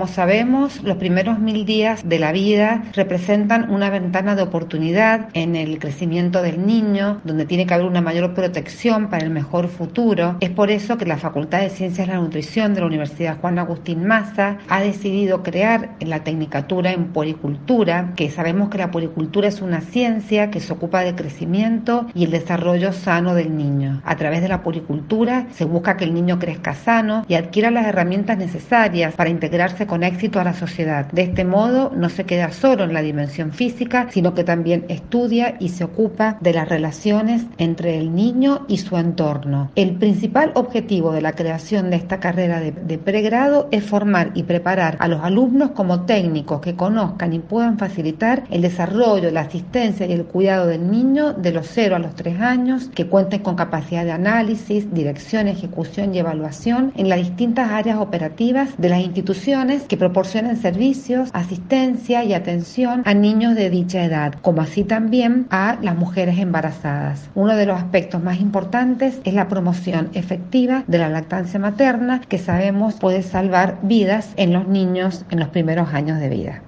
Como sabemos, los primeros mil días de la vida representan una ventana de oportunidad en el crecimiento del niño, donde tiene que haber una mayor protección para el mejor futuro. Es por eso que la Facultad de Ciencias de la Nutrición de la Universidad Juan Agustín Maza ha decidido crear la Tecnicatura en Poricultura, que sabemos que la poricultura es una ciencia que se ocupa del crecimiento y el desarrollo sano del niño. A través de la poricultura se busca que el niño crezca sano y adquiera las herramientas necesarias para integrarse con éxito a la sociedad. De este modo no se queda solo en la dimensión física, sino que también estudia y se ocupa de las relaciones entre el niño y su entorno. El principal objetivo de la creación de esta carrera de, pregrado es formar y preparar a los alumnos como técnicos que conozcan y puedan facilitar el desarrollo, la asistencia y el cuidado del niño de los 0 a los 3 años, que cuenten con capacidad de análisis, dirección, ejecución y evaluación en las distintas áreas operativas de las que proporcionen servicios, asistencia y atención a niños de dicha edad, como así también a las mujeres embarazadas. Uno de los aspectos más importantes es la promoción efectiva de la lactancia materna, que sabemos puede salvar vidas en los niños en los primeros años de vida.